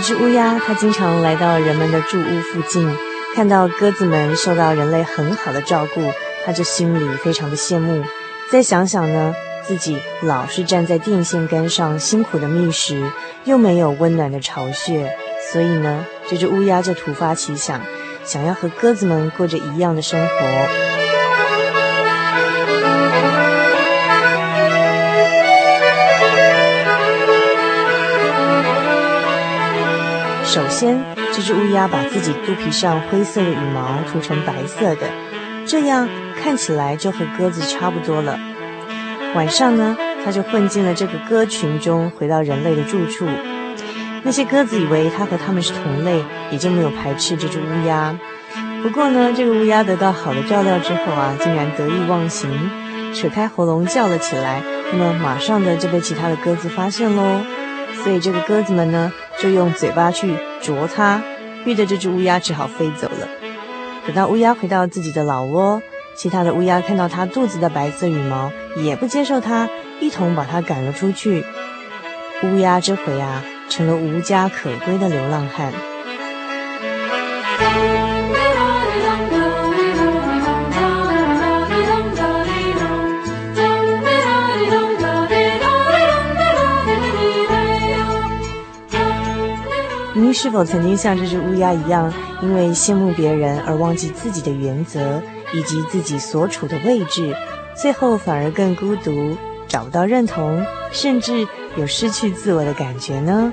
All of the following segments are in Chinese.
只乌鸦，它经常来到人们的住屋附近，看到鸽子们受到人类很好的照顾，它就心里非常的羡慕。再想想呢，自己老是站在电线杆上辛苦的觅食，又没有温暖的巢穴，所以呢，这只乌鸦就突发奇想，想要和鸽子们过着一样的生活。首先，这只乌鸦把自己肚皮上灰色的羽毛涂成白色的，这样看起来就和鸽子差不多了。晚上呢，它就混进了这个鸽群中，回到人类的住处。那些鸽子以为它和它们是同类，也就没有排斥这只乌鸦。不过呢，这个乌鸦得到好的照料之后啊，竟然得意忘形，扯开喉咙叫了起来。那么马上的就被其他的鸽子发现喽。所以这个鸽子们呢，就用嘴巴去啄它，逼得这只乌鸦只好飞走了。等到乌鸦回到自己的老窝，其他的乌鸦看到它肚子的白色羽毛，也不接受它，一同把它赶了出去。乌鸦这回啊，成了无家可归的流浪汉。您是否曾经像这只乌鸦一样，因为羡慕别人而忘记自己的原则以及自己所处的位置，最后反而更孤独，找不到认同，甚至有失去自我的感觉呢？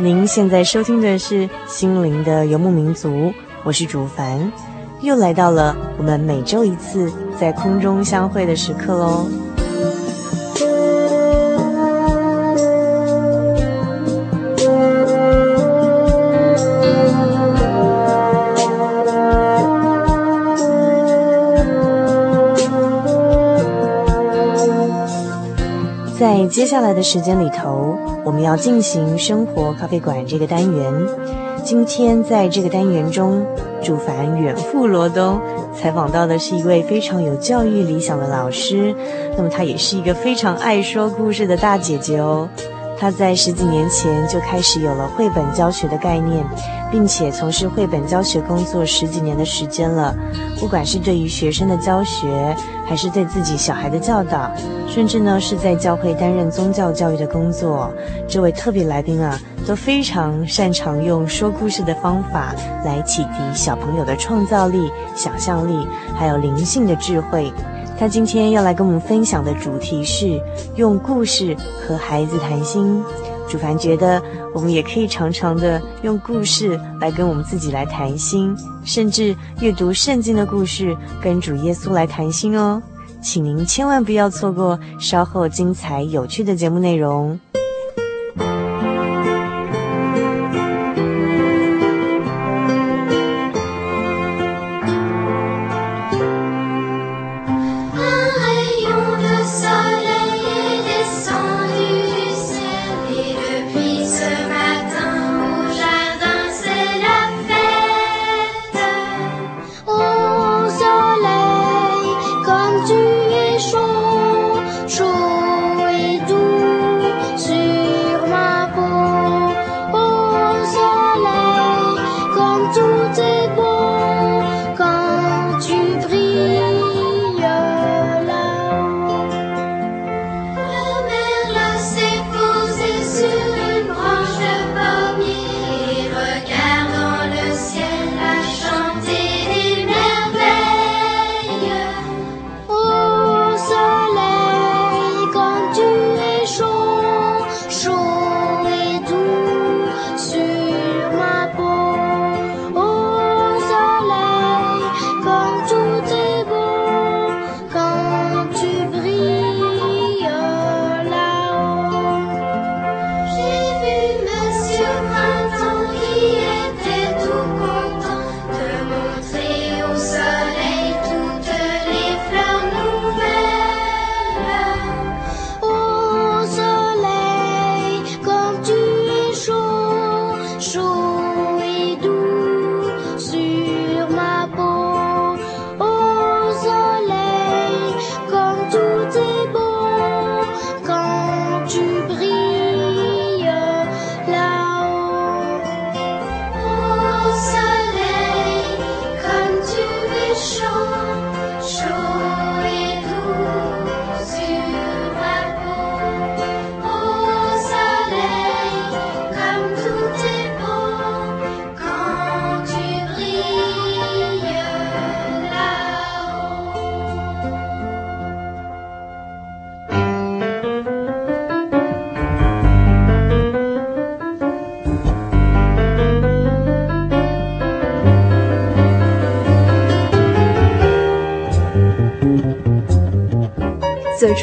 您现在收听的是《心灵的游牧民族》，我是主凡，又来到了我们每周一次在空中相会的时刻喽。接下来的时间里头，我们要进行生活咖啡馆这个单元。今天在这个单元中，主凡远赴罗东采访到的是一位非常有教育理想的老师，那么她也是一个非常爱说故事的大姐姐哦。他在十几年前就开始有了绘本教学的概念，并且从事绘本教学工作十几年的时间了。不管是对于学生的教学，还是对自己小孩的教导，甚至呢是在教会担任宗教教育的工作，这位特别来宾啊，都非常擅长用说故事的方法来启迪小朋友的创造力、想象力，还有灵性的智慧。他今天要来跟我们分享的主题是用故事和孩子谈心。主凡觉得我们也可以常常的用故事来跟我们自己来谈心，甚至阅读圣经的故事跟主耶稣来谈心哦。请您千万不要错过稍后精彩有趣的节目内容。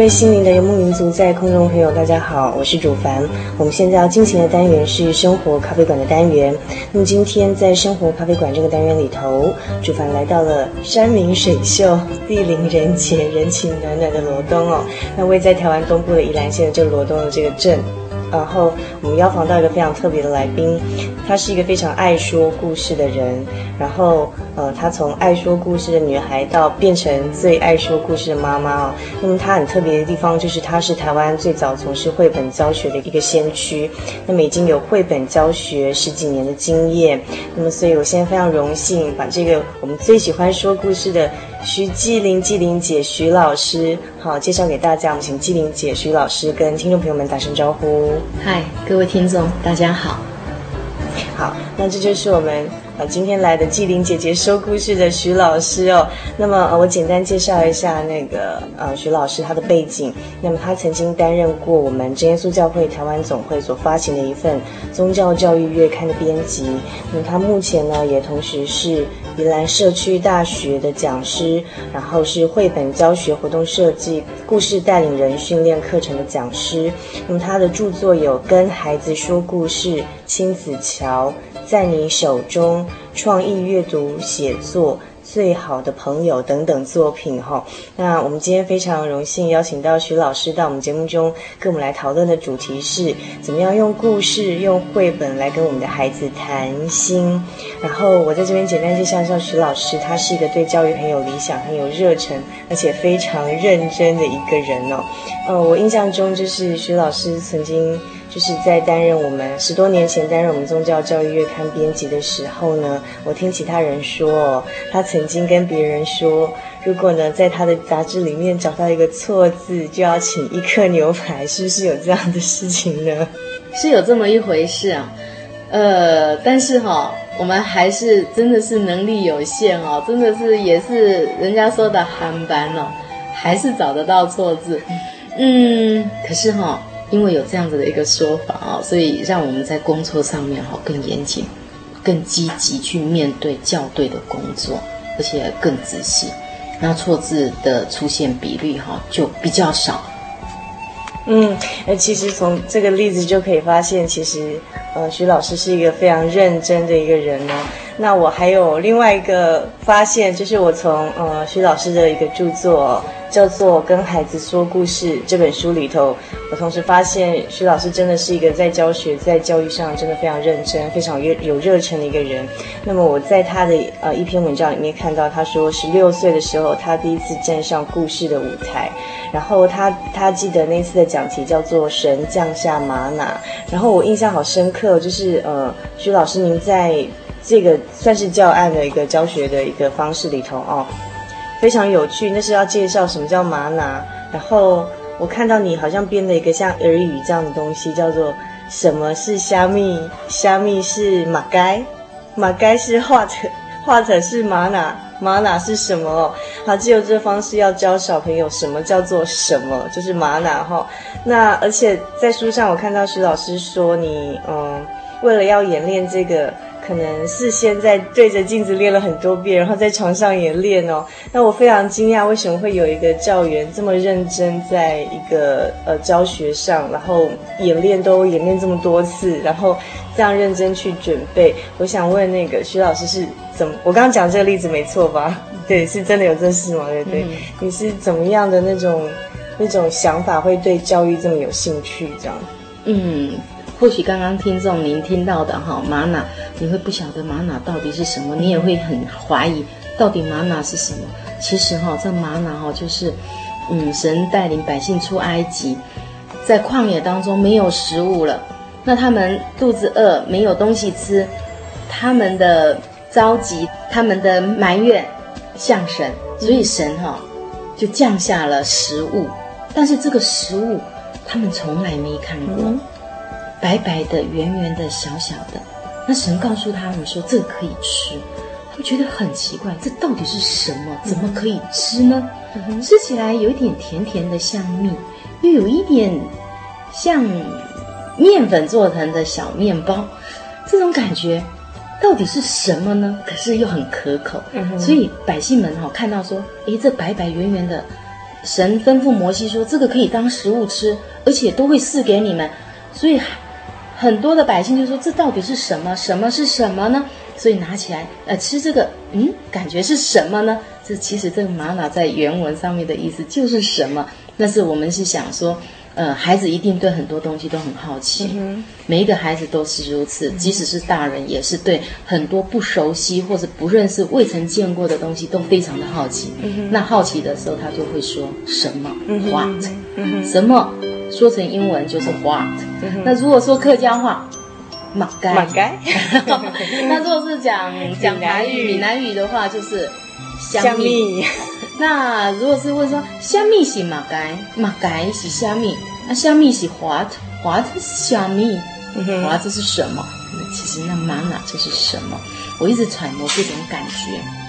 各位心灵的游牧民族，在空中朋友，大家好，我是主凡。我们现在要进行的单元是生活咖啡馆的单元。那么今天在生活咖啡馆这个单元里头，主凡来到了山明水秀、地灵人杰、人情暖暖的罗东哦。那位在台湾东部的宜兰县的这个罗东的这个镇。然后我们邀访到一个非常特别的来宾，她是一个非常爱说故事的人。然后，呃，她从爱说故事的女孩到变成最爱说故事的妈妈哦。那么她很特别的地方就是她是台湾最早从事绘本教学的一个先驱。那么已经有绘本教学十几年的经验。那么所以我现在非常荣幸把这个我们最喜欢说故事的。徐纪玲，纪灵姐，徐老师，好，介绍给大家。我们请纪灵姐、徐老师跟听众朋友们打声招呼。嗨，各位听众，大家好。那这就是我们呃。今天来的纪灵姐姐说故事的徐老师哦，那么呃，我简单介绍一下那个呃徐老师他的背景。那么他曾经担任过我们真耶稣教会台湾总会所发行的一份宗教教育月刊的编辑。那么他目前呢也同时是宜兰社区大学的讲师，然后是绘本教学活动设计、故事带领人训练课程的讲师。那么他的著作有《跟孩子说故事》、亲子桥。在你手中，创意阅读写作最好的朋友等等作品哈。那我们今天非常荣幸邀请到徐老师到我们节目中，跟我们来讨论的主题是怎么样用故事、用绘本来跟我们的孩子谈心。然后我在这边简单介绍一下徐老师，他是一个对教育很有理想、很有热忱，而且非常认真的一个人哦。呃，我印象中就是徐老师曾经。就是在担任我们十多年前担任我们宗教教育月刊编辑的时候呢，我听其他人说，他曾经跟别人说，如果呢在他的杂志里面找到一个错字，就要请一客牛排，是不是有这样的事情呢？是有这么一回事啊，呃，但是哈、我们还是真的是能力有限哦，真的是也是人家说的憨班哦，还是找得到错字，嗯，可是哈、因为有这样子的一个说法啊，所以让我们在工作上面哈更严谨、更积极去面对校对的工作，而且更仔细，那错字的出现比率哈就比较少。嗯，其实从这个例子就可以发现，其实呃徐老师是一个非常认真的一个人呢。那我还有另外一个发现，就是我从呃徐老师的一个著作。叫做《跟孩子说故事》这本书里头，我同时发现徐老师真的是一个在教学、在教育上真的非常认真、非常有有热忱的一个人。那么我在他的呃一篇文章里面看到，他说十六岁的时候，他第一次站上故事的舞台，然后他他记得那次的讲题叫做“神降下吗哪”，然后我印象好深刻，就是呃徐老师您在这个算是教案的一个教学的一个方式里头哦。非常有趣，那是要介绍什么叫吗哪。然后我看到你好像编了一个像耳语这样的东西，叫做什么是虾米？虾米是马该，马该是画者，画者是吗哪，吗哪是什么？好，只有这个方式要教小朋友什么叫做什么，就是吗哪哈。那而且在书上我看到徐老师说你嗯，为了要演练这个。可能事先在对着镜子练了很多遍，然后在床上也练哦。那我非常惊讶，为什么会有一个教员这么认真，在一个呃教学上，然后演练都演练这么多次，然后这样认真去准备。我想问那个徐老师是怎么？我刚刚讲这个例子没错吧？对，是真的有这事吗？对对，嗯、你是怎么样的那种那种想法，会对教育这么有兴趣？这样，嗯。或许刚刚听众您听到的哈吗哪，你会不晓得吗哪到底是什么，你也会很怀疑到底吗哪是什么。其实哈，这吗哪哈就是，嗯，神带领百姓出埃及，在旷野当中没有食物了，那他们肚子饿，没有东西吃，他们的着急他们的埋怨向神，所以神哈、就降下了食物，但是这个食物他们从来没看过，白白的、圆圆的、小小的。那神告诉他们说这个可以吃，他们觉得很奇怪，这到底是什么？怎么可以吃呢？嗯、吃起来有一点甜甜的，像蜜，又有一点像面粉做成的小面包，这种感觉。到底是什么呢？可是又很可口，嗯、所以百姓们哈、哦、看到说，诶，这白白圆圆的，神吩咐摩西说，这个可以当食物吃，而且都会赐给你们。所以很多的百姓就说，这到底是什么？什么是什么呢？所以拿起来呃吃这个，嗯，感觉是什么呢？这其实这个玛瑙在原文上面的意思就是什么？但是我们是想说。呃，孩子一定对很多东西都很好奇，嗯、每一个孩子都是如此，嗯，即使是大人，也是对很多不熟悉或者不认识、未曾见过的东西都非常的好奇。嗯、那好奇的时候，他就会说什么、嗯、what，、嗯、什么说成英文就是 what、嗯。那如果说客家话，马该，马该。那如果是讲讲台语、闽南语的话，就是香蜜。那如果是问说虾米是马该，马该是虾米，那虾米是 what，what 是虾米，what 这是什么？其实那玛瑙就是什么？我一直揣摩这种感觉。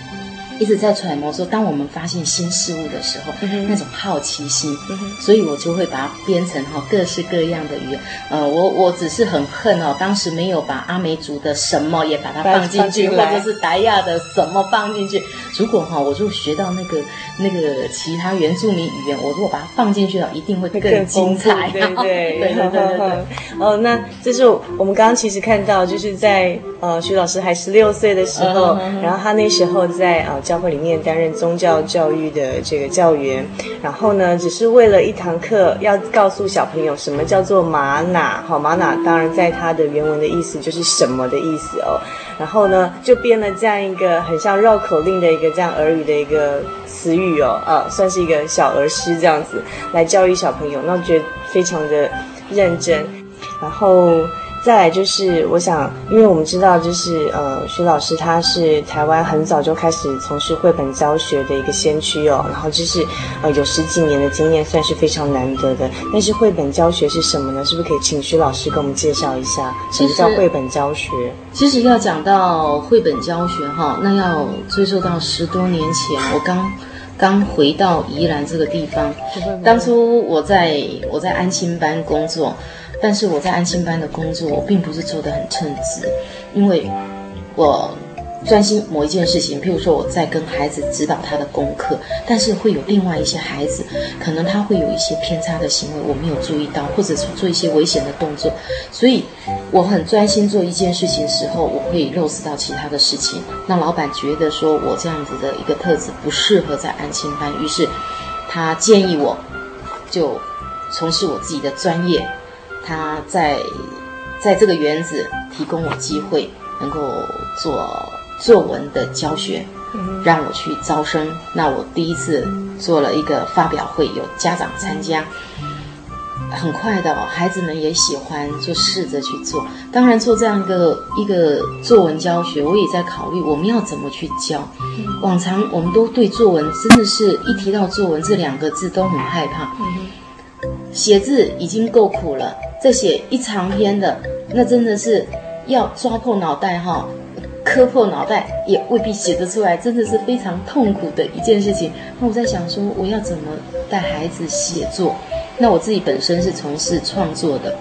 一直在揣摩说，当我们发现新事物的时候，嗯、那种好奇心、嗯，所以我就会把它编成哈各式各样的语言。呃，我我只是很恨哦，当时没有把阿美族的什么也把它放进去，或者是达亚的什么放进去。如果哈，我就学到那个那个其他原住民语言，我如果把它放进去了，一定会更精彩。对 对对对对对。哦，那这是我们刚刚其实看到，就是在呃徐老师还十六岁的时候、嗯，然后他那时候在呃。教会里面担任宗教教育的这个教员，然后呢，只是为了一堂课要告诉小朋友什么叫做玛瑙。好，玛瑙当然在它的原文的意思就是什么的意思哦。然后呢，就编了这样一个很像绕口令的一个这样儿语的一个词语哦，呃，算是一个小儿诗这样子来教育小朋友，那我觉得非常的认真，然后。再来就是，我想，因为我们知道，就是呃，徐老师他是台湾很早就开始从事绘本教学的一个先驱哦，然后就是呃有十几年的经验，算是非常难得的。但是绘本教学是什么呢？是不是可以请徐老师给我们介绍一下什么叫绘本教学？其实，要讲到绘本教学哈，那要追溯到十多年前，我刚刚回到宜兰这个地方，当初我在我在安心班工作。但是我在安心班的工作，我并不是做得很称职，因为我专心某一件事情，譬如说我在跟孩子指导他的功课，但是会有另外一些孩子，可能他会有一些偏差的行为，我没有注意到，或者是做一些危险的动作，所以我很专心做一件事情时候，我会漏失到其他的事情。那老板觉得说我这样子的一个特质不适合在安心班，于是他建议我就从事我自己的专业。他在在这个园子提供我机会，能够做作文的教学，让我去招生。那我第一次做了一个发表会，有家长参加。很快的，孩子们也喜欢，就试着去做。当然，做这样一个一个作文教学，我也在考虑我们要怎么去教。往常我们都对作文真的是一提到作文这两个字都很害怕。写字已经够苦了。这写一长篇的，那真的是要抓破脑袋哈，磕破脑袋也未必写得出来，真的是非常痛苦的一件事情。那我在想说，我要怎么带孩子写作？那我自己本身是从事创作的，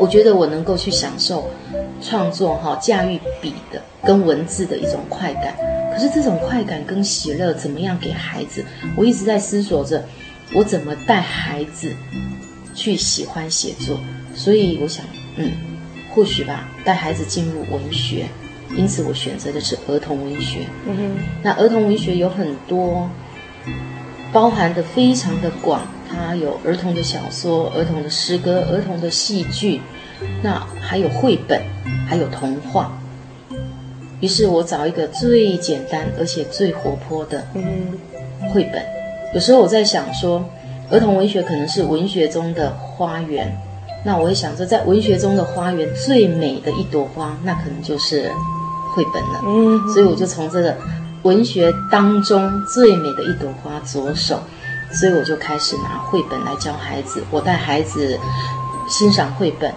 我觉得我能够去享受创作哈，驾驭笔的跟文字的一种快感。可是这种快感跟喜乐怎么样给孩子？我一直在思索着，我怎么带孩子。去喜欢写作，所以我想，嗯，或许吧，带孩子进入文学，因此我选择的是儿童文学。嗯哼，那儿童文学有很多，包含的非常的广，它有儿童的小说、儿童的诗歌、儿童的戏剧，那还有绘本，还有童话。于是我找一个最简单而且最活泼的绘本。有时候我在想说。儿童文学可能是文学中的花园，那我会想说，在文学中的花园最美的一朵花，那可能就是绘本了。嗯，所以我就从这个文学当中最美的一朵花着手，所以我就开始拿绘本来教孩子。我带孩子欣赏绘本，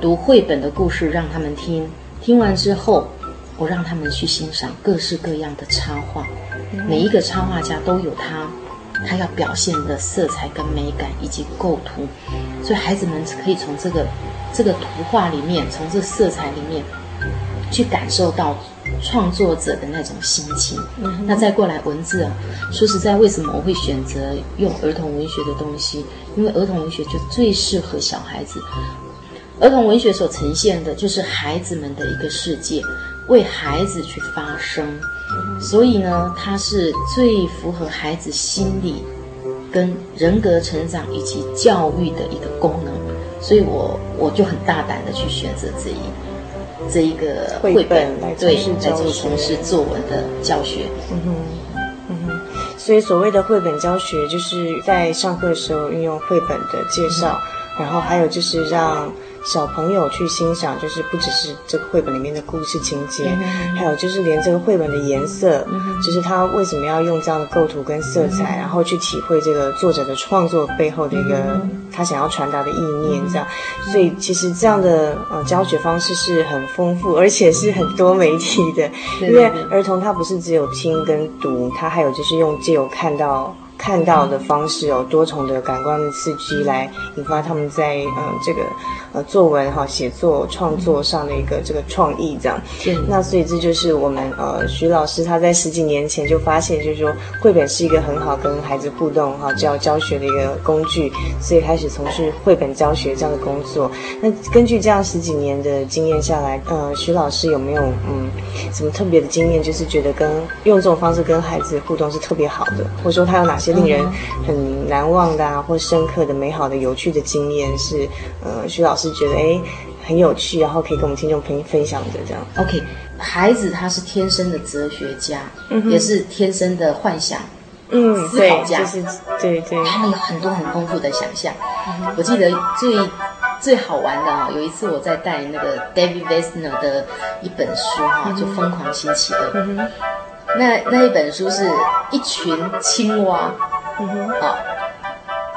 读绘本的故事让他们听，听完之后，我让他们去欣赏各式各样的插画。每一个插画家都有他。他要表现的色彩跟美感以及构图，所以孩子们可以从这个这个图画里面，从这色彩里面，去感受到创作者的那种心情。嗯、那再过来文字啊，说实在，为什么我会选择用儿童文学的东西？因为儿童文学就最适合小孩子。儿童文学所呈现的就是孩子们的一个世界，为孩子去发声。所以呢，它是最符合孩子心理、跟人格成长以及教育的一个功能。所以我我就很大胆的去选择这一这一个绘本来对来做从事作文的教学。嗯哼，嗯哼。所以所谓的绘本教学，就是在上课的时候运用绘本的介绍，嗯、然后还有就是让。小朋友去欣赏，就是不只是这个绘本里面的故事情节，嗯、还有就是连这个绘本的颜色，嗯、就是他为什么要用这样的构图跟色彩，嗯、然后去体会这个作者的创作背后的一个、嗯、他想要传达的意念，这样。所以其实这样的呃教学方式是很丰富，而且是很多媒体的，因为儿童他不是只有听跟读，他还有就是用借由看到。看到的方式有多重的感官的刺激，来引发他们在呃这个呃作文哈写作创作上的一个这个创意这样。嗯、那所以这就是我们呃徐老师他在十几年前就发现，就是说绘本是一个很好跟孩子互动哈教教学的一个工具，所以开始从事绘本教学这样的工作。那根据这样十几年的经验下来，呃徐老师有没有嗯什么特别的经验，就是觉得跟用这种方式跟孩子互动是特别好的，或者说他有哪些？令人很难忘的啊，或深刻的、美好的、有趣的经验是，呃，徐老师觉得哎很有趣，然后可以跟我们听众朋友分享的这样。OK，孩子他是天生的哲学家，嗯、也是天生的幻想，嗯，思考家，就是对对，他们有很多很丰富的想象。嗯、我记得最最好玩的啊，有一次我在带那个 David Wessner 的一本书哈，就《疯狂星期二》。嗯那那一本书是一群青蛙，嗯哼，啊，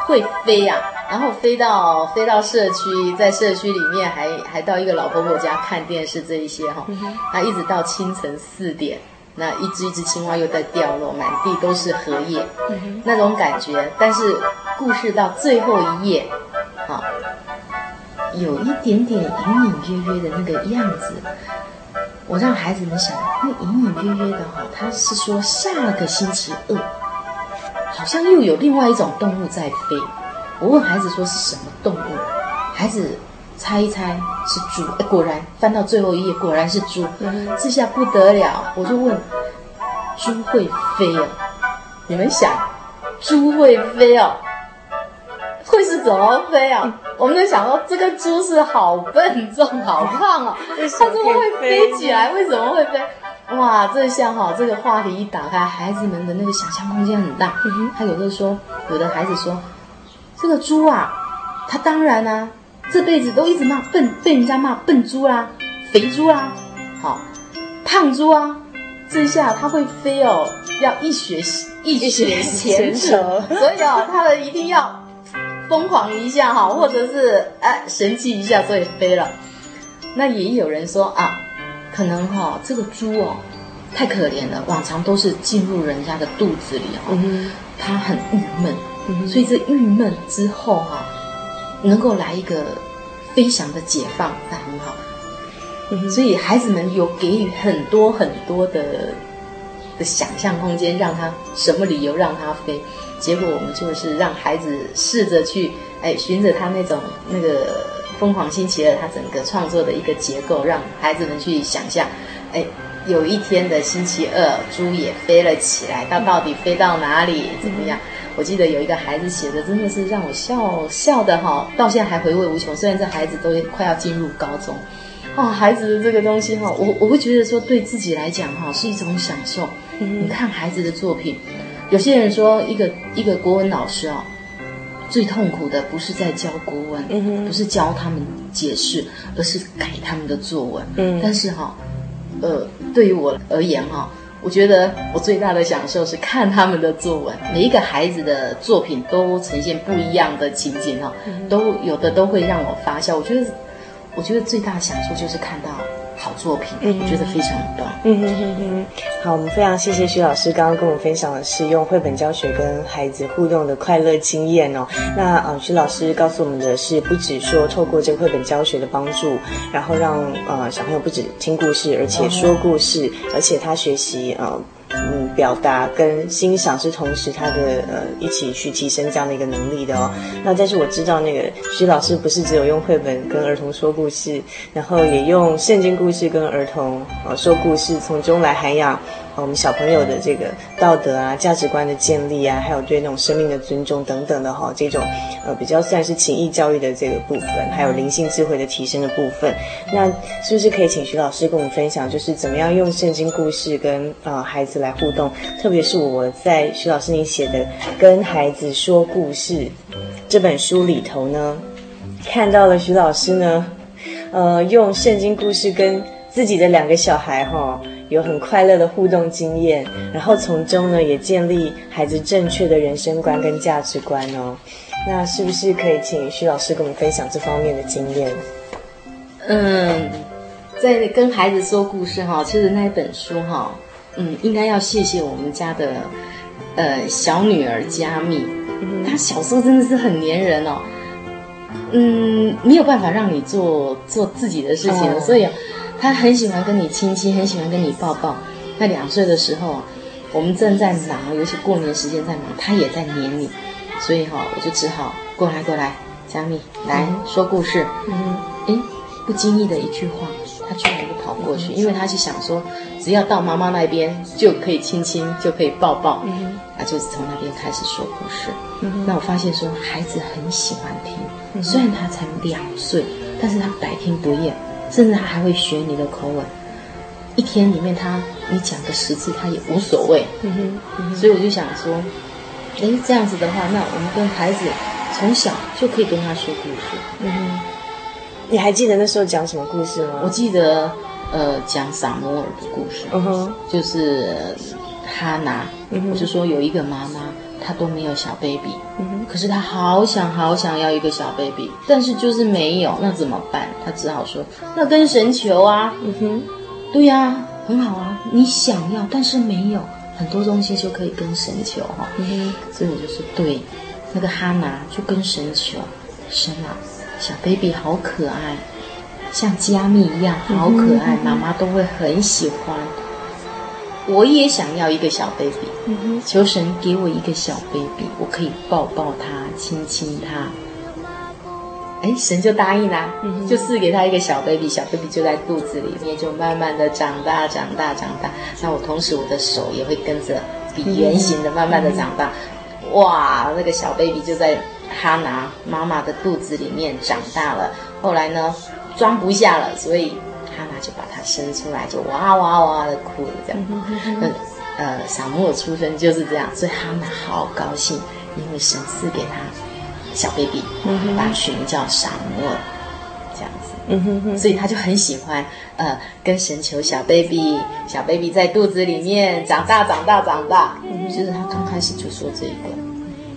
会飞呀、啊，然后飞到飞到社区，在社区里面还还到一个老婆婆家看电视这一些哈，嗯哼，啊，一直到清晨四点，那一只一只青蛙又在掉落，满地都是荷叶，嗯，那种感觉。但是故事到最后一页，啊，有一点点隐隐约约的那个样子。我让孩子们想，那隐隐约约的哈，他是说下个星期二，好像又有另外一种动物在飞。我问孩子说是什么动物，孩子猜一猜是猪。哎，果然翻到最后一页，果然是猪。这下不得了，我就问，猪会飞哦？你们想，猪会飞哦？会是怎么飞啊？我们在想说，这个猪是好笨重、好胖啊，它怎么会飞起来？为什么会飞？哇，这下哈，这个话题一打开，孩子们的那个想象空间很大。他有的说，有的孩子说，这个猪啊，他当然啊，这辈子都一直骂笨，被人家骂笨猪啦、肥猪啦，好，胖猪啊，这下他会飞哦，要一雪一雪前耻，所以哦，他们一定要。疯狂一下哈，或者是哎神奇一下，所以飞了。那也有人说啊，可能哈这个猪哦太可怜了，往常都是进入人家的肚子里哈，它很郁闷，所以这郁闷之后哈，能够来一个飞翔的解放，那很好。所以孩子们有给予很多很多的的想象空间，让他什么理由让他飞。结果我们就是让孩子试着去，哎，循着他那种那个疯狂星期二，他整个创作的一个结构，让孩子们去想象，哎，有一天的星期二，猪也飞了起来，它到底飞到哪里？怎么样？我记得有一个孩子写的，真的是让我笑笑的哈，到现在还回味无穷。虽然这孩子都快要进入高中，哦，孩子的这个东西哈，我我会觉得说，对自己来讲哈，是一种享受。你看孩子的作品。有些人说，一个一个国文老师哦，最痛苦的不是在教国文，嗯、不是教他们解释，而是改他们的作文。嗯，但是哈、哦，呃，对于我而言哈，我觉得我最大的享受是看他们的作文。每一个孩子的作品都呈现不一样的情景哈，都有的都会让我发笑。我觉得，我觉得最大的享受就是看到。好作品，嗯，我觉得非常棒。嗯哼哼哼，好，我们非常谢谢徐老师刚刚跟我们分享的是用绘本教学跟孩子互动的快乐经验哦。那呃，徐老师告诉我们的是，不只说透过这个绘本教学的帮助，然后让呃小朋友不止听故事，而且说故事，嗯、而且他学习呃。嗯，表达跟欣赏是同时他的呃一起去提升这样的一个能力的哦。那但是我知道那个徐老师不是只有用绘本跟儿童说故事，然后也用圣经故事跟儿童呃说故事，从中来涵养。我们小朋友的这个道德啊、价值观的建立啊，还有对那种生命的尊重等等的哈，这种呃比较算是情义教育的这个部分，还有灵性智慧的提升的部分，那是不是可以请徐老师跟我们分享，就是怎么样用圣经故事跟呃孩子来互动？特别是我在徐老师你写的《跟孩子说故事》这本书里头呢，看到了徐老师呢，呃，用圣经故事跟自己的两个小孩哈。有很快乐的互动经验，然后从中呢也建立孩子正确的人生观跟价值观哦。那是不是可以请徐老师跟我们分享这方面的经验？嗯，在跟孩子说故事哈，其实那本书哈，嗯，应该要谢谢我们家的呃小女儿佳蜜，她小时候真的是很粘人哦，嗯，没有办法让你做做自己的事情，哦、所以。他很喜欢跟你亲亲，很喜欢跟你抱抱。在两岁的时候啊，我们正在忙，尤其过年时间在忙，他也在黏你，所以哈，我就只好过来过来，佳蜜来说故事。嗯，诶，不经意的一句话，他居然就跑过去，因为他是想说，只要到妈妈那边就可以亲亲，就可以抱抱。嗯，啊就是从那边开始说故事。嗯，那我发现说，孩子很喜欢听，虽然他才两岁，但是他百听不厌。甚至他还会学你的口吻，一天里面他你讲个十次他也无所谓。嗯哼，嗯哼，所以我就想说，哎，这样子的话，那我们跟孩子从小就可以跟他说故事。嗯哼，你还记得那时候讲什么故事吗？我记得，呃，讲撒摩尔的故事。嗯哼，就是哈拿，就说有一个妈妈。他都没有小 baby，嗯，可是他好想好想要一个小 baby，但是就是没有，那怎么办？他只好说，那跟神求啊，嗯哼，对呀、啊，很好啊，你想要，但是没有，很多东西就可以跟神求哈，嗯哼，所以我就是对，那个哈拿就跟神求，神啊，小 baby 好可爱，像加密一样好可爱，妈妈都会很喜欢。我也想要一个小 baby，求神给我一个小 baby，我可以抱抱他，亲亲他。哎，神就答应啦，就赐给他一个小 baby，小 baby 就在肚子里面，就慢慢的长大，长大，长大。那我同时我的手也会跟着比圆形的慢慢的长大。哇，那个小 baby 就在哈拿妈妈的肚子里面长大了。后来呢，装不下了，所以。哈拿就把他生出来，就哇哇哇的哭了，这样。那呃，撒母耳出生就是这样，所以哈拿好高兴，因为神赐给他小 baby，把他取名叫撒母耳，这样子。嗯哼哼，所以他就很喜欢呃，跟神求小 baby，小 baby 在肚子里面长大，长大，长大。就是他刚开始就说这一个。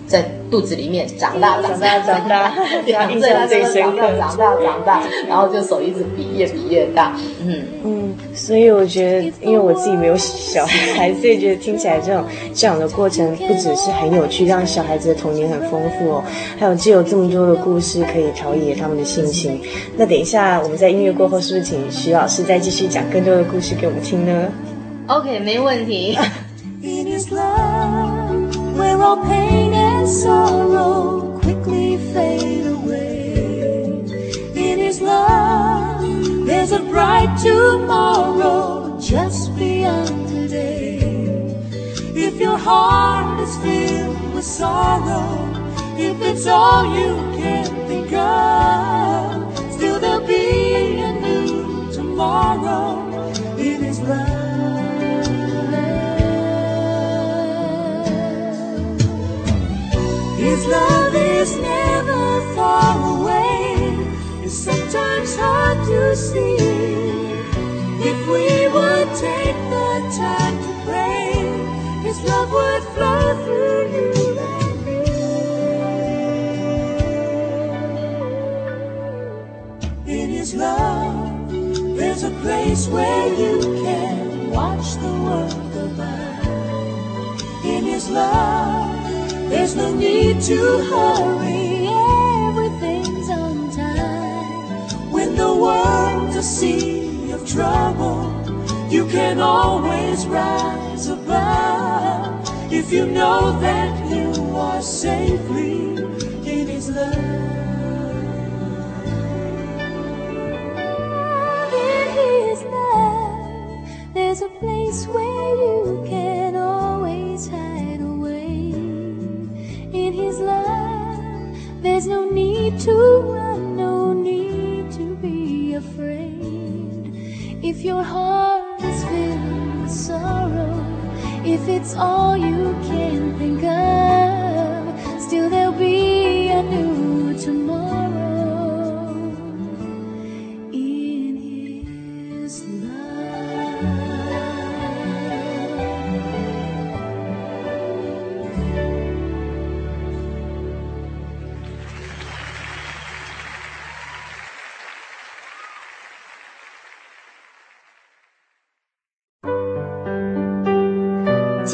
在肚子里面长大，长大，长大，印象最深刻。长大，长大，然后就手一直比，越比越大。嗯嗯，所以我觉得，因为我自己没有小孩，所以觉得听起来这种这样的过程不只是很有趣，让小孩子的童年很丰富哦，还有既有这么多的故事可以陶冶他们的心情。那等一下我们在音乐过后，是不是请徐老师再继续讲更多的故事给我们听呢？OK，没问题。Sorrow quickly fade away. In His love, there's a bright tomorrow just beyond today. If your heart is filled with sorrow, if it's all you can think of, still there'll be a new tomorrow His love is never far away. It's sometimes hard to see if we were. take the time to pray, His love would flow through you. In His love, there's a place where you can watch the world go by. In His love, there's no need to hurry. Everything's on time. When the world's a sea of trouble, you can always rise above if you know that you are safely in His love. In His love, there's a place where you can there's no need to run, no need to be afraid. If your heart is filled with sorrow, if it's all you can think of,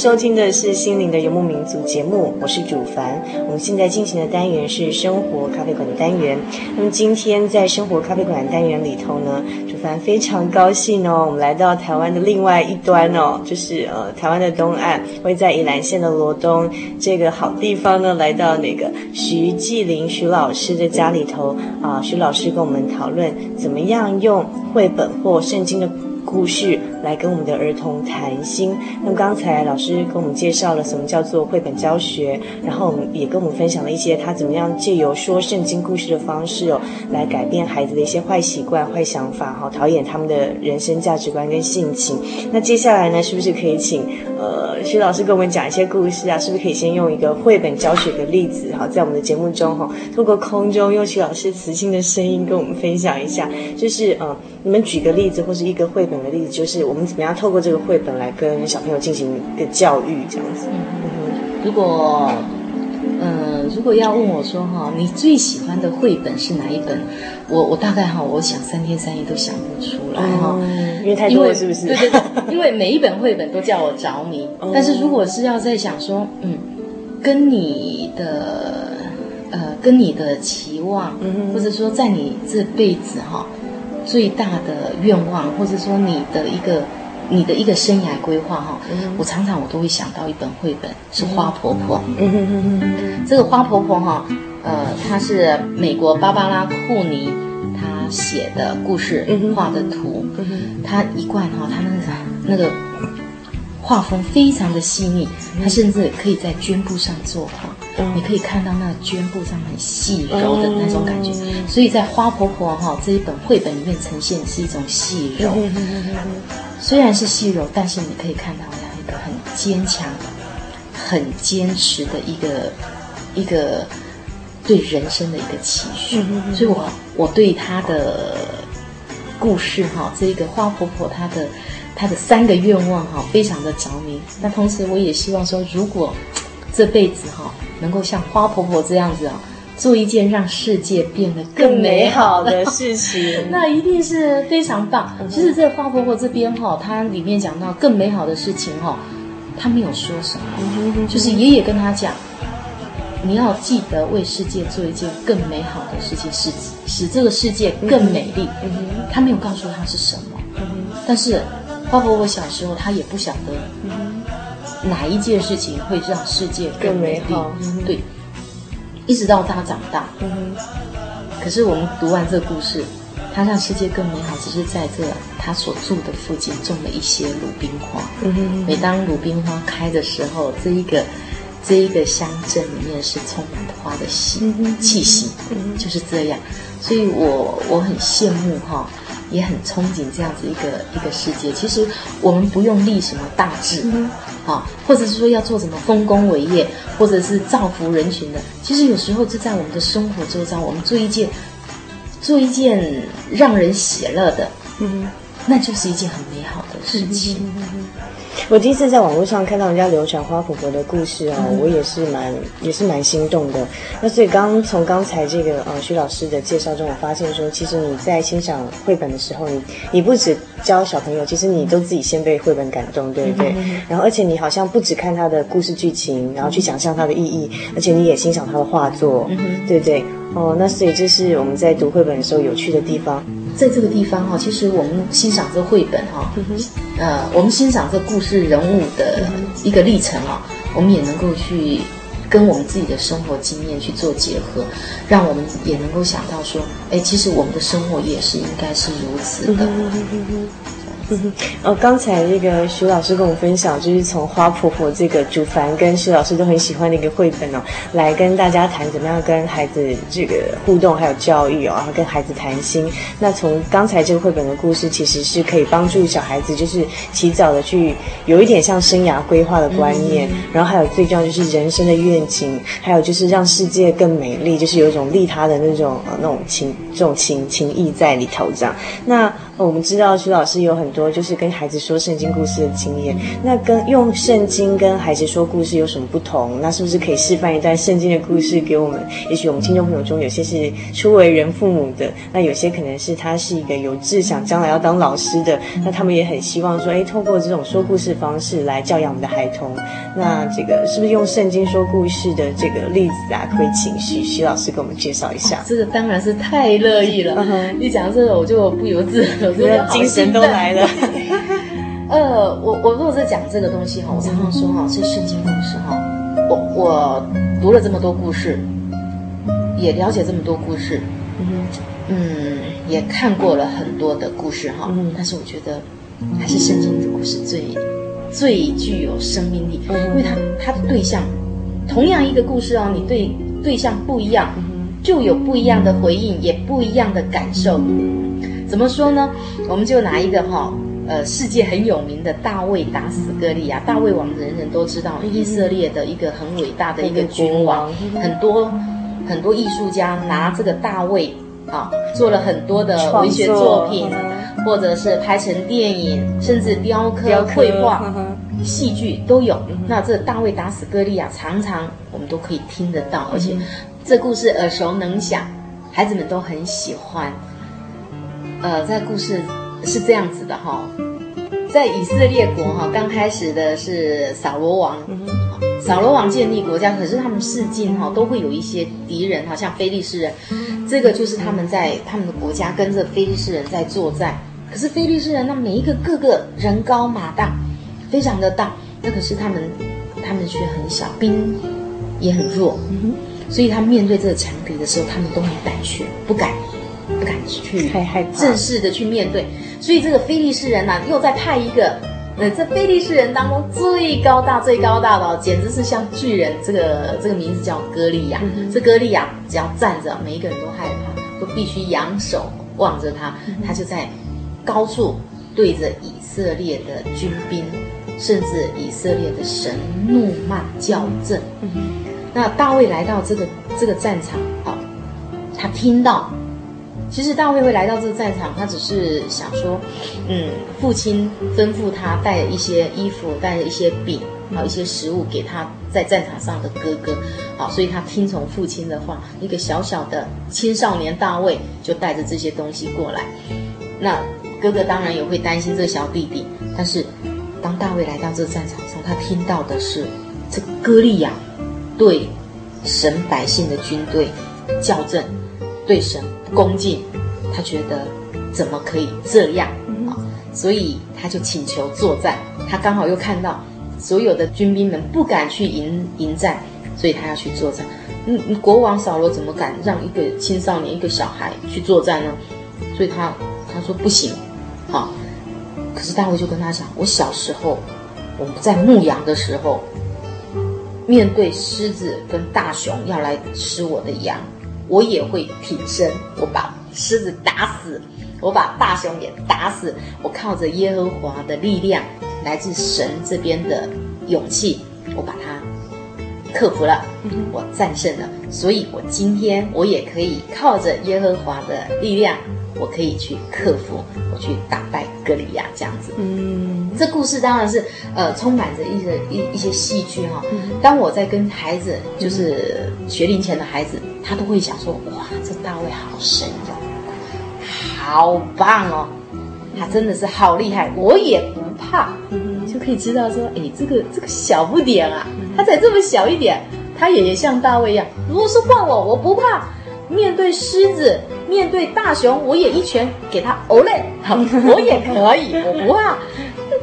收听的是《心灵的游牧民族》节目，我是主凡。我们现在进行的单元是生活咖啡馆的单元。那么今天在生活咖啡馆单元里头呢，主凡非常高兴哦，我们来到台湾的另外一端哦，就是呃台湾的东岸，位在宜兰县的罗东这个好地方呢，来到那个徐纪林徐老师的家里头啊，徐老师跟我们讨论怎么样用绘本或圣经的故事来跟我们的儿童谈心。那么刚才老师跟我们介绍了什么叫做绘本教学，然后我们也跟我们分享了一些他怎么样借由说圣经故事的方式哦，来改变孩子的一些坏习惯、坏想法哈，陶冶他们的人生价值观跟性情。那接下来呢，是不是可以请呃徐老师跟我们讲一些故事啊？是不是可以先用一个绘本教学的例子哈，在我们的节目中哈，透过空中用徐老师磁性的声音跟我们分享一下，就是呃，你们举个例子或是一个绘本的例子，就是我们怎么样透过这个绘本来跟小朋友进行一个教育这样子。嗯如果，呃，如果要问我说哈，你最喜欢的绘本是哪一本？我我大概哈，我想三天三夜都想不出来哈，嗯，因为太多了，是不是？对对对，因为每一本绘本都叫我着迷。但是如果是要在想说，嗯，跟你的呃，跟你的期望，嗯，或者说在你这辈子哈，最大的愿望，或者说你的一个。你的一个生涯规划哈，我常常我都会想到一本绘本，是《花婆婆》。这个花婆婆哈，呃，她是美国芭芭拉库尼她写的故事，画的图。她一贯哈，她那个那个画风非常的细腻，她甚至可以在绢布上作画。你可以看到那绢布上很细柔的那种感觉。所以在《花婆婆》哈这一本绘本里面呈现是一种细柔。虽然是细柔，但是你可以看到这样一个很坚强、很坚持的一个一个对人生的一个期许。所以我我对她的故事哈，这个花婆婆她的她的三个愿望哈，非常的着迷。那同时我也希望说，如果这辈子哈能够像花婆婆这样子啊。做一件让世界变得更美好的事情，那一定是非常棒。其实这花婆婆这边哈，它里面讲到更美好的事情哈，她没有说什么，就是爷爷跟她讲，你要记得为世界做一件更美好的事情，使使这个世界更美丽。他没有告诉她是什么，但是花婆婆小时候她也不晓得哪一件事情会让世界更美好，对。一直到他长大，嗯。可是我们读完这个故事，他让世界更美好，只是在这他所住的附近种了一些鲁冰花。嗯哼。每当鲁冰花开的时候，这一个这一个乡镇里面是充满的花的气气息，嗯，就是这样。所以我我很羡慕哈。也很憧憬这样子一个一个世界。其实我们不用立什么大志，嗯、啊，或者是说要做什么丰功伟业，或者是造福人群的。其实有时候就在我们的生活周遭，我们做一件做一件让人喜乐的，嗯，那就是一件很美好的事情。我第一次在网络上看到人家流传花婆婆的故事啊，嗯、我也是蛮也是蛮心动的。那所以刚从刚才这个呃徐老师的介绍中，我发现说，其实你在欣赏绘本的时候，你你不止教小朋友，其实你都自己先被绘本感动，对不对？嗯、然后而且你好像不止看他的故事剧情，然后去想象它的意义，而且你也欣赏他的画作，嗯、对不对？哦，那所以这是我们在读绘本的时候有趣的地方。在这个地方哈，其实我们欣赏这绘本哈，呃，我们欣赏这故事人物的一个历程啊，我们也能够去跟我们自己的生活经验去做结合，让我们也能够想到说，哎，其实我们的生活也是应该是如此的。嗯，哦，刚才那个徐老师跟我们分享，就是从花婆婆这个主凡跟徐老师都很喜欢的一个绘本哦，来跟大家谈怎么样跟孩子这个互动，还有教育哦，然后跟孩子谈心。那从刚才这个绘本的故事，其实是可以帮助小孩子，就是提早的去有一点像生涯规划的观念，嗯、然后还有最重要就是人生的愿景，还有就是让世界更美丽，就是有一种利他的那种呃那种情这种情情谊在里头这样。那我们知道徐老师有很多就是跟孩子说圣经故事的经验，那跟用圣经跟孩子说故事有什么不同？那是不是可以示范一段圣经的故事给我们？也许我们听众朋友中有些是初为人父母的，那有些可能是他是一个有志想将来要当老师的，那他们也很希望说，哎，透过这种说故事方式来教养我们的孩童。那这个是不是用圣经说故事的这个例子啊？可以请徐徐老师给我们介绍一下。这个当然是太乐意了。一讲这个，我就不由自。我的精神都来了。呃，我我如果在讲这个东西哈，我常常说哈，是圣经故事哈。我我读了这么多故事，也了解这么多故事，嗯嗯，也看过了很多的故事哈。嗯，但是我觉得还是圣经的故事最最具有生命力，因为它它的对象同样一个故事哦，你对对象不一样，就有不一样的回应，也不一样的感受。怎么说呢？我们就拿一个哈，呃，世界很有名的大卫打死歌利亚。大卫王人人都知道，以色列的一个很伟大的一个君王，很多很多艺术家拿这个大卫啊，做了很多的文学作品，或者是拍成电影，甚至雕刻、绘画。戏剧都有。那这大卫打死歌利亚，常常我们都可以听得到，而且这故事耳熟能详，孩子们都很喜欢。呃，这个故事是这样子的哈，在以色列国哈，刚开始的是扫罗王。扫罗王建立国家，可是他们四境哈都会有一些敌人，好像非利士人，这个就是他们在他们的国家跟着非利士人在作战。可是非利士人那每一个个个人高马大，非常的大，那可是他们他们却很小，兵也很弱，所以他们面对这个强敌的时候，他们都很胆怯，不敢不敢去太害怕正式的去面对。所以这个非利士人呢、又在派一个。呃，这非利士人当中最高大、最高大的哦，简直是像巨人。这个这个名字叫歌利亚。这歌利亚只要站着，每一个人都害怕，都必须仰首望着他。他就在高处对着以色列的军兵，甚至以色列的神怒骂叫阵。那大卫来到这个这个战场啊，他听到。其实大卫会来到这个战场，他只是想说，嗯，父亲吩咐他带一些衣服，带一些饼，还有一些食物给他在战场上的哥哥，好，所以他听从父亲的话，一个小小的青少年大卫就带着这些东西过来。那哥哥当然也会担心这小弟弟，但是当大卫来到这个战场上，他听到的是这歌利亚对神百姓的军队叫阵，对神。恭敬，他觉得怎么可以这样啊？嗯、所以他就请求作战。他刚好又看到所有的军兵们不敢去迎迎战，所以他要去作战。嗯，国王扫罗怎么敢让一个青少年、一个小孩去作战呢？所以他他说不行，好。可是大卫就跟他讲：我小时候，我们在牧羊的时候，面对狮子跟大熊要来吃我的羊。我也会挺身，我把狮子打死，我把大熊也打死。我靠着耶和华的力量，来自神这边的勇气，我把它克服了，我战胜了。所以，我今天我也可以靠着耶和华的力量。我可以去克服，我去打败歌利亚这样子。嗯，这故事当然是呃充满着一些一一些戏剧哈。当我在跟孩子，就是学龄前的孩子，他都会想说：哇，这大卫好神勇，好棒哦，他真的是好厉害，我也不怕。嗯，就可以知道说，哎，这个这个小不点啊，他才这么小一点，他也像大卫一样。如果是换我，我不怕。面对狮子，面对大熊，我也一拳给他殴嘞，好，我也可以，我不怕。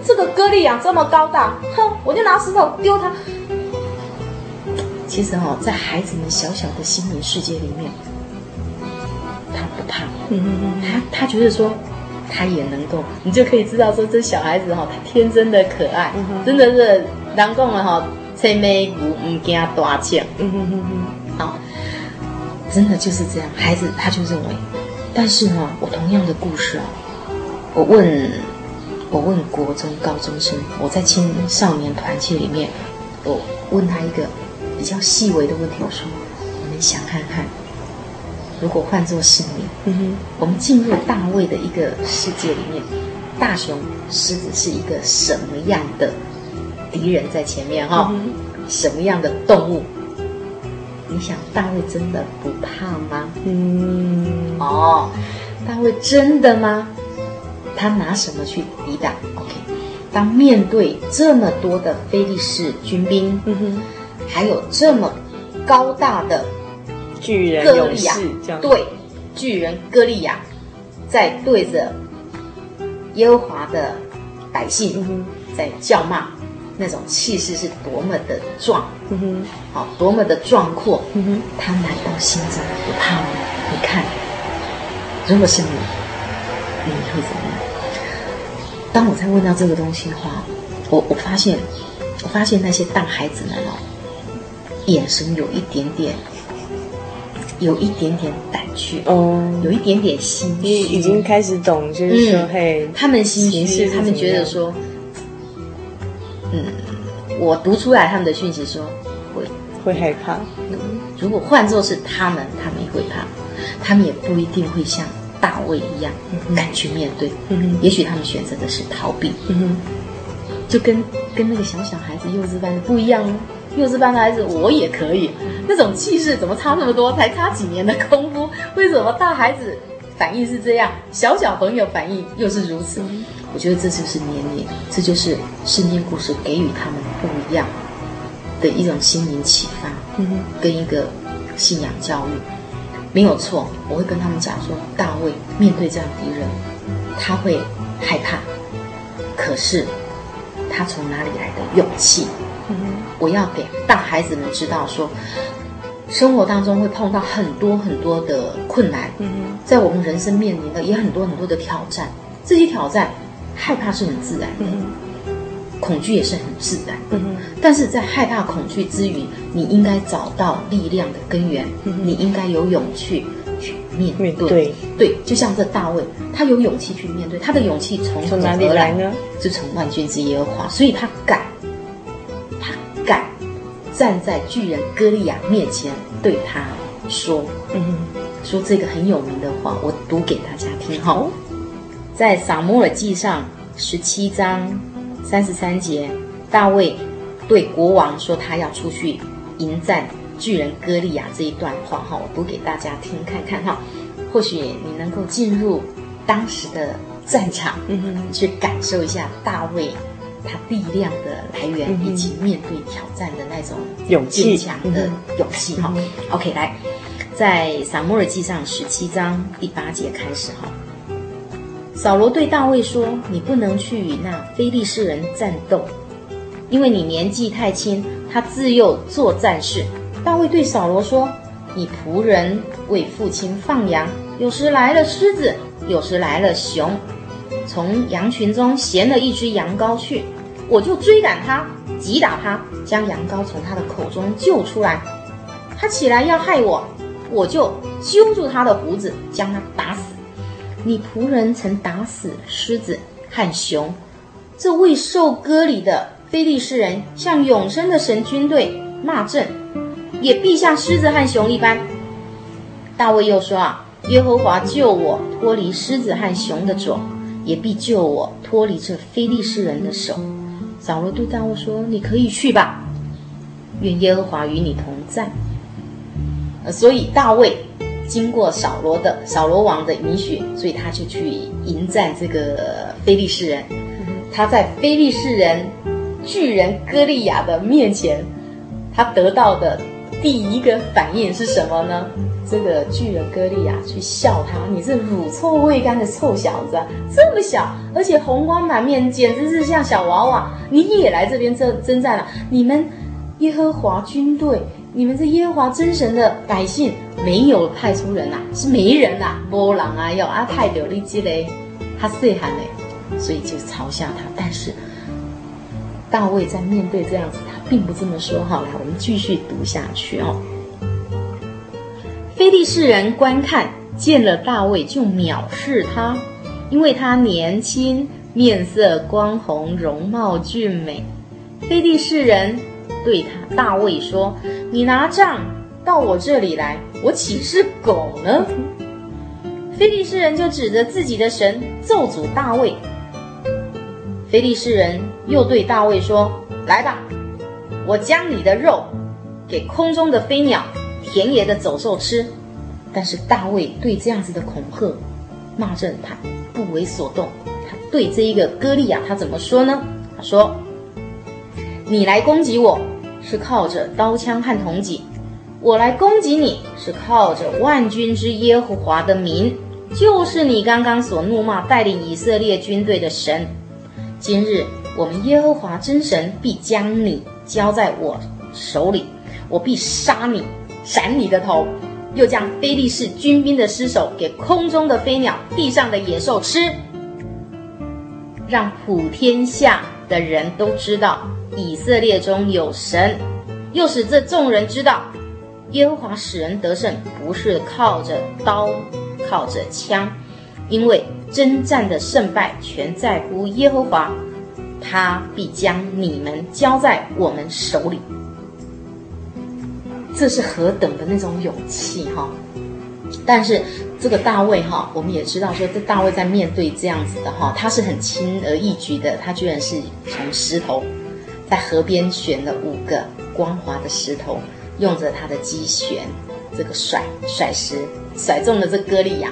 这个歌利亚这么高大，哼，我就拿石头丢他。其实哈、哦，在孩子们小小的心灵世界里面，他不怕，他他觉得说他也能够，你就可以知道说这小孩子哈、哦，他天真的可爱，真的是人讲的哈，青梅牛唔惊大将，嗯哼哼哼，好。真的就是这样，孩子他就认为。但是呢，我同样的故事啊，我问，我问国中高中生，我在青少年团契里面，我问他一个比较细微的问题，我说：我们想看看，如果换作是你，嗯哼，我们进入大卫的一个世界里面，大熊、狮子是一个什么样的敌人在前面哈？嗯，什么样的动物？你想大卫真的不怕吗？嗯，哦，大卫真的吗？他拿什么去抵挡？OK，当面对这么多的非利士军兵，嗯哼，还有这么高大的巨人哥利亚，对，巨人哥利亚，在对着耶和华的百姓，嗯，在叫骂。那种气势是多么的壮，嗯哼，好，多么的壮阔，嗯哼，他难道心中不怕吗？你看，如果是你，你会怎么样？当我在问到这个东西的话，我我发现，我发现那些大孩子们哦，眼神有一点点，有一点点胆怯，哦，有一点点心虚，已经开始懂，就是说，嗯、嘿，他们心虚，他们觉得说。嗯，我读出来他们的讯息说会会害怕。嗯，如果换作是他们，他们也会怕，他们也不一定会像大卫一样敢去面对。嗯，也许他们选择的是逃避。嗯，就跟跟那个小小孩子幼稚班的不一样哦。幼稚班的孩子我也可以，那种气势怎么差那么多？才差几年的功夫，为什么大孩子反应是这样，小小朋友反应又是如此？我觉得这就是年龄，这就是圣经故事给予他们不一样的一种心灵启发，跟一个信仰教育，没有错。我会跟他们讲说，大卫面对这样敌人，他会害怕，可是他从哪里来的勇气？我要给大孩子们知道说，生活当中会碰到很多很多的困难，在我们人生面临的也很多很多的挑战。这些挑战，害怕是很自然的，恐惧也是很自然的。但是在害怕、恐惧之余，你应该找到力量的根源，你应该有勇气去面对。对，对，就像这大卫，他有勇气去面对，他的勇气从从哪里来呢？就从万军之耶和华，所以他敢。他敢站在巨人歌利亚面前，对他说：“嗯，说这个很有名的话，我读给大家听。好，在撒母耳记上十七章三十三节，大卫对国王说，他要出去迎战巨人歌利亚这一段话。哈，我读给大家听看看哈，或许你能够进入当时的战场，嗯，去感受一下大卫。”他力量的来源，以及面对挑战的那种勇气、坚强的勇气。哈，OK，来，在撒母耳记上十七章第八节开始。哈，扫罗对大卫说：“你不能去与那非利士人战斗，因为你年纪太轻，他自幼做战士。”大卫对扫罗说：“你仆人为父亲放羊，有时来了狮子，有时来了熊，从羊群中衔了一只羊羔去。”我就追赶他，击打他，将羊羔从他的口中救出来。他起来要害我，我就揪住他的胡子，将他打死。你仆人曾打死狮子和熊，这未受割礼的非利士人向永生的神军队骂阵，也必像狮子和熊一般。大卫又说啊，耶和华救我脱离狮子和熊的爪，也必救我脱离这非利士人的手。扫罗对大卫说：“你可以去吧，愿耶和华与你同在。”所以大卫经过扫罗的扫罗王的允许，所以他就去迎战这个非利士人。他在非利士人巨人歌利亚的面前，他得到的第一个反应是什么呢？这个巨人歌利亚去笑他：“你是乳臭未干的臭小子，这么小，而且红光满面，简直是像小娃娃。你也来这边征征战了？你们耶和华军队，你们这耶和华真神的百姓，没有派出人呐、啊，是没人呐、啊，波浪啊，要阿泰德利基雷，他岁寒嘞，所以就嘲笑他。但是大卫在面对这样子，他并不这么说。好，来，我们继续读下去哦。”非利士人观看见了大卫，就藐视他，因为他年轻，面色光红，容貌俊美。非利士人对他大卫说：“你拿杖到我这里来，我岂是狗呢？”非利士人就指着自己的神咒诅大卫。非利士人又对大卫说：“来吧，我将你的肉给空中的飞鸟。”田野的走兽吃，但是大卫对这样子的恐吓、骂阵，他不为所动。他对这一个歌利亚，他怎么说呢？他说：“你来攻击我是靠着刀枪和铜戟，我来攻击你是靠着万军之耶和华的名，就是你刚刚所怒骂带领以色列军队的神。今日我们耶和华真神必将你交在我手里，我必杀你。”斩你的头，又将非利士军兵的尸首给空中的飞鸟、地上的野兽吃，让普天下的人都知道以色列中有神，又使这众人知道耶和华使人得胜，不是靠着刀，靠着枪，因为征战的胜败全在乎耶和华，他必将你们交在我们手里。这是何等的那种勇气哈！但是这个大卫哈，我们也知道说，这大卫在面对这样子的哈，他是很轻而易举的，他居然是从石头在河边选了五个光滑的石头，用着他的机旋，这个甩甩石，甩中了这歌利亚。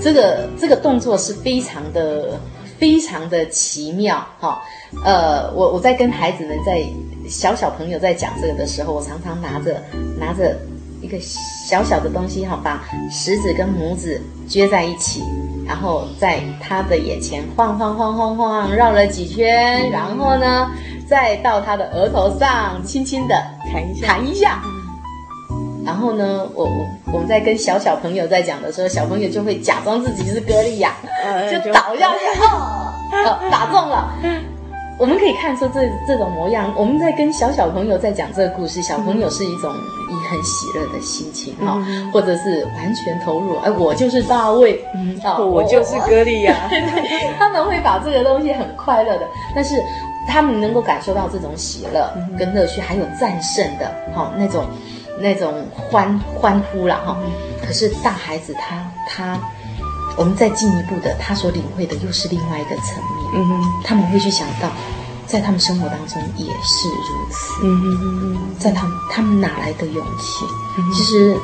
这个这个动作是非常的非常的奇妙哈。呃，我我在跟孩子们在小小朋友在讲这个的时候，我常常拿着拿着。一个小小的东西哈，把食指跟拇指撅在一起，然后在他的眼前晃晃晃晃晃绕了几圈，然后呢，再到他的额头上轻轻的弹一下，弹一下。然后呢，我我我们在跟小小朋友在讲的时候，小朋友就会假装自己是歌利亚，就倒下去，哦，哦，打中了。我们可以看出这这种模样。我们在跟小小朋友在讲这个故事，小朋友是一种以很喜乐的心情哈，嗯、或者是完全投入。哎，我就是大卫，嗯，哦、我就是歌利亚。对对，他们会把这个东西很快乐的，但是他们能够感受到这种喜乐跟乐趣，还有战胜的哈那种那种欢欢呼了哈。可是大孩子他他。我们再进一步的，他所领会的又是另外一个层面。嗯哼，他们会去想到，在他们生活当中也是如此。嗯哼在他们他们哪来的勇气？嗯、其实，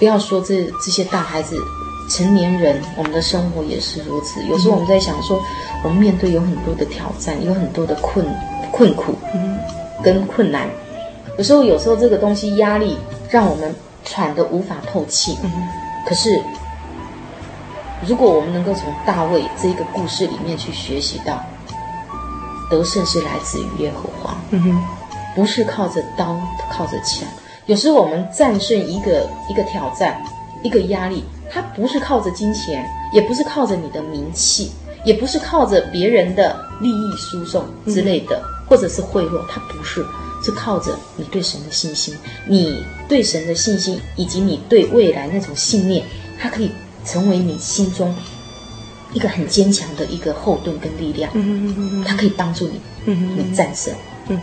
不要说这这些大孩子，成年人，我们的生活也是如此。有时候我们在想说，我们面对有很多的挑战，有很多的困困苦，嗯，跟困难。有时候，有时候这个东西压力让我们喘得无法透气。可是。如果我们能够从大卫这一个故事里面去学习到，得胜是来自于耶和华，不是靠着刀，靠着枪。有时候我们战胜一个一个挑战，一个压力，它不是靠着金钱，也不是靠着你的名气，也不是靠着别人的利益输送之类的，嗯、或者是贿赂，它不是，是靠着你对神的信心，你对神的信心，以及你对未来那种信念，它可以。成为你心中一个很坚强的一个后盾跟力量，嗯嗯嗯，它可以帮助你，嗯嗯，你战胜。嗯，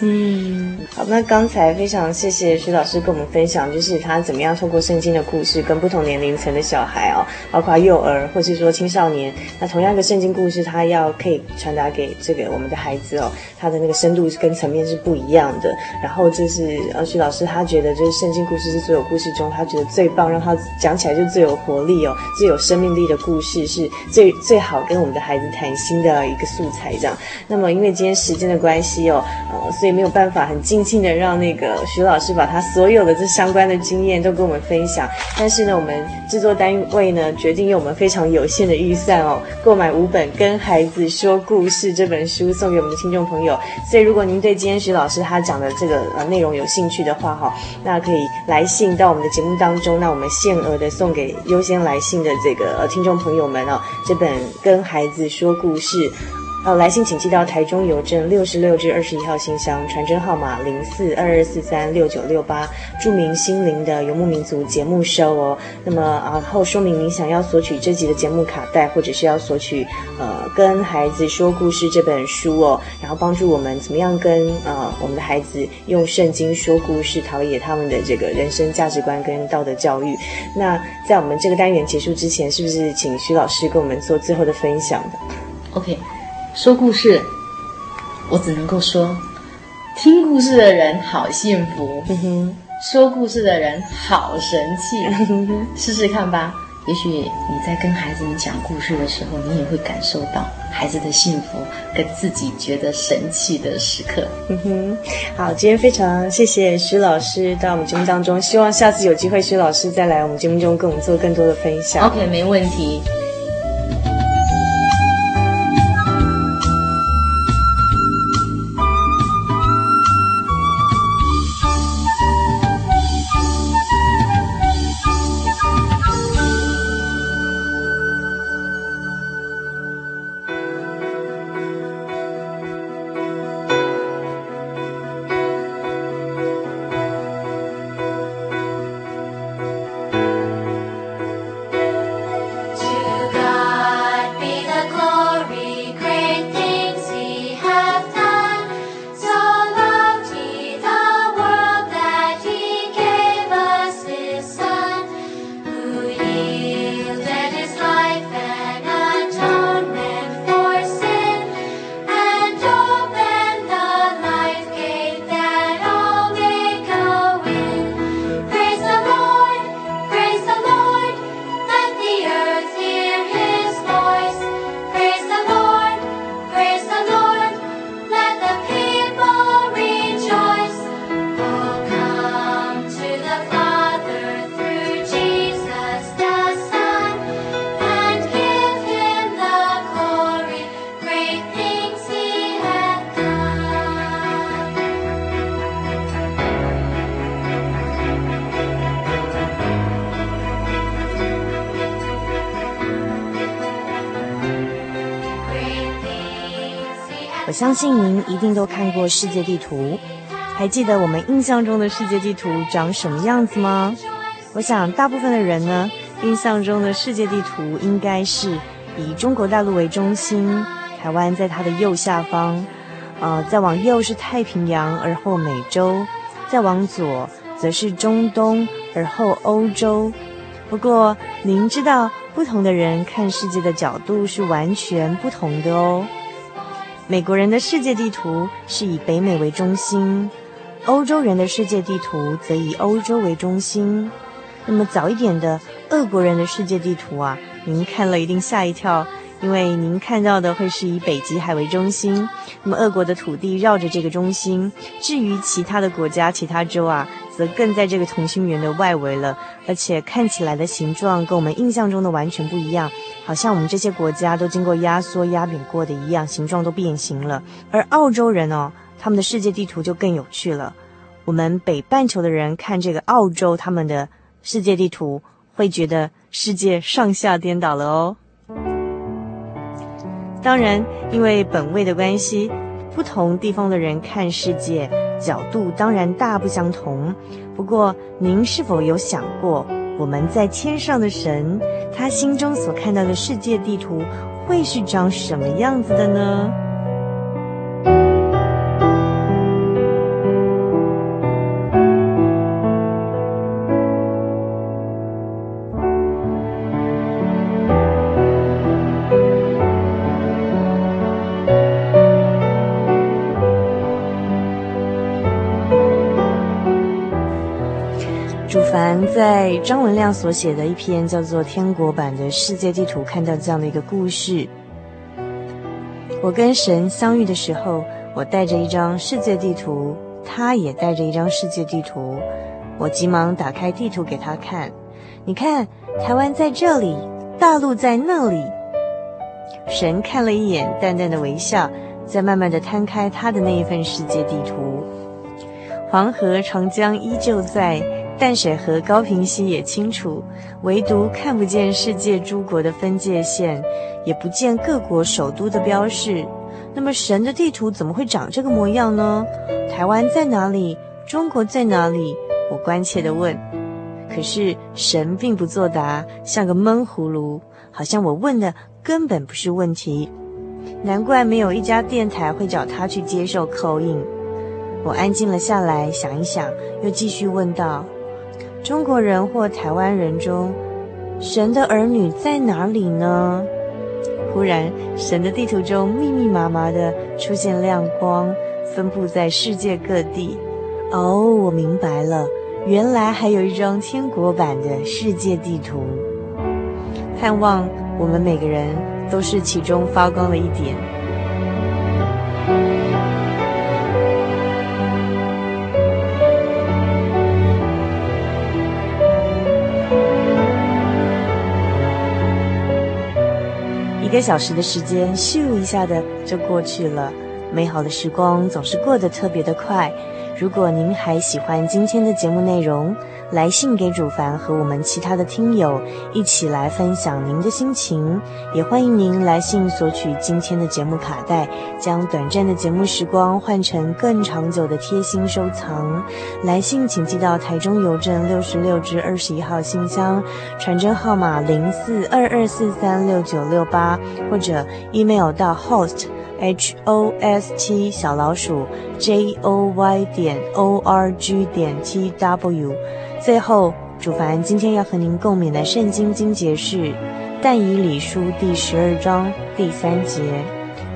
嗯，好，那刚才非常谢谢徐老师跟我们分享，就是他怎么样透过圣经的故事，跟不同年龄层的小孩哦，包括幼儿或是说青少年，那同样的圣经故事，他要可以传达给这个我们的孩子哦，他的那个深度跟层面是不一样的。然后就是呃，徐老师他觉得就是圣经故事是所有故事中他觉得最棒，让他讲起来就最有活力哦，最有生命力的故事，是最最好跟我们的孩子谈心的一个素材这样。那么因为今天时间的关系哦。所以没有办法很尽兴的让那个徐老师把他所有的这相关的经验都跟我们分享。但是呢，我们制作单位呢决定用我们非常有限的预算哦，购买五本《跟孩子说故事》这本书送给我们的听众朋友。所以如果您对今天徐老师他讲的这个呃内容有兴趣的话哈、那可以来信到我们的节目当中，那我们限额的送给优先来信的这个呃听众朋友们哦，这本《跟孩子说故事》。好，来信请寄到台中邮政六十六至二十一号信箱，传真号码零四二二四三六九六八，注明心灵的游牧民族节目收哦。那么啊，后说明您想要索取这集的节目卡带，或者是要索取呃跟孩子说故事这本书哦，然后帮助我们怎么样跟呃我们的孩子用圣经说故事，陶冶他们的这个人生价值观跟道德教育。那在我们这个单元结束之前，是不是请徐老师跟我们做最后的分享的？OK。说故事，我只能够说，听故事的人好幸福，嗯、哼说故事的人好神气，嗯、哼试试看吧。也许你在跟孩子们讲故事的时候，你也会感受到孩子的幸福跟自己觉得神奇的时刻。嗯哼，好，今天非常谢谢徐老师到我们节目当中，希望下次有机会徐老师再来我们节目中跟我们做更多的分享。OK，没问题。相信您一定都看过世界地图，还记得我们印象中的世界地图长什么样子吗？我想大部分的人呢，印象中的世界地图应该是以中国大陆为中心，台湾在它的右下方，呃，再往右是太平洋，而后美洲，再往左则是中东，而后欧洲。不过，您知道不同的人看世界的角度是完全不同的哦。美国人的世界地图是以北美为中心，欧洲人的世界地图则以欧洲为中心。那么早一点的俄国人的世界地图啊，您看了一定吓一跳，因为您看到的会是以北极海为中心。那么俄国的土地绕着这个中心，至于其他的国家、其他州啊。则更在这个同心圆的外围了，而且看起来的形状跟我们印象中的完全不一样，好像我们这些国家都经过压缩压扁过的一样，形状都变形了。而澳洲人哦，他们的世界地图就更有趣了。我们北半球的人看这个澳洲他们的世界地图，会觉得世界上下颠倒了哦。当然，因为本位的关系，不同地方的人看世界。角度当然大不相同，不过您是否有想过，我们在天上的神，他心中所看到的世界地图会是长什么样子的呢？在张文亮所写的一篇叫做《天国版的世界地图》，看到这样的一个故事。我跟神相遇的时候，我带着一张世界地图，他也带着一张世界地图。我急忙打开地图给他看，你看，台湾在这里，大陆在那里。神看了一眼，淡淡的微笑，再慢慢的摊开他的那一份世界地图。黄河、长江依旧在。淡水河、高屏溪也清楚，唯独看不见世界诸国的分界线，也不见各国首都的标示。那么神的地图怎么会长这个模样呢？台湾在哪里？中国在哪里？我关切地问。可是神并不作答，像个闷葫芦，好像我问的根本不是问题。难怪没有一家电台会找他去接受 call in。我安静了下来，想一想，又继续问道。中国人或台湾人中，神的儿女在哪里呢？忽然，神的地图中密密麻麻的出现亮光，分布在世界各地。哦，我明白了，原来还有一张天国版的世界地图。盼望我们每个人都是其中发光的一点。一个小时的时间，咻一下的就过去了。美好的时光总是过得特别的快。如果您还喜欢今天的节目内容，来信给主凡和我们其他的听友一起来分享您的心情。也欢迎您来信索取今天的节目卡带，将短暂的节目时光换成更长久的贴心收藏。来信请寄到台中邮政六十六至二十一号信箱，传真号码零四二二四三六九六八，或者 email 到 host。H o s t 小老鼠 j o y 点 o r g 点 t w。最后，主凡今天要和您共勉的圣经经节是《但以理书》第十二章第三节：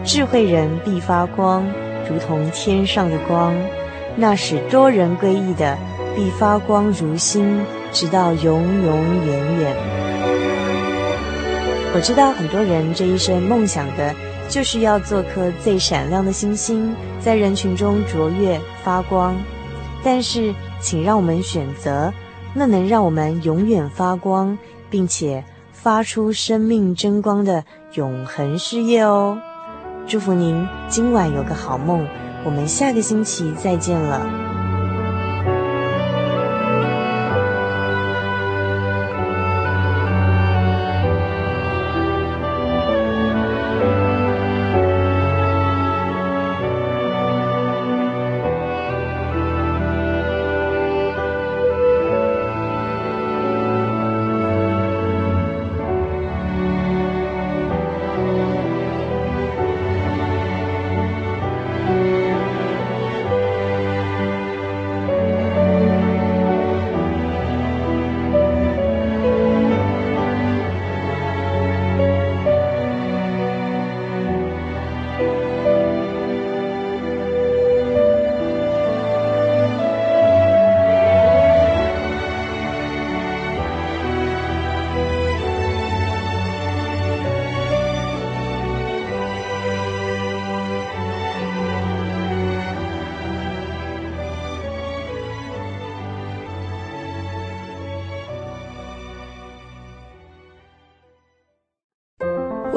智慧人必发光，如同天上的光；那使多人归义的，必发光如星，直到永永远远。我知道很多人这一生梦想的。就是要做颗最闪亮的星星，在人群中卓越发光。但是，请让我们选择那能让我们永远发光，并且发出生命真光的永恒事业哦。祝福您今晚有个好梦，我们下个星期再见了。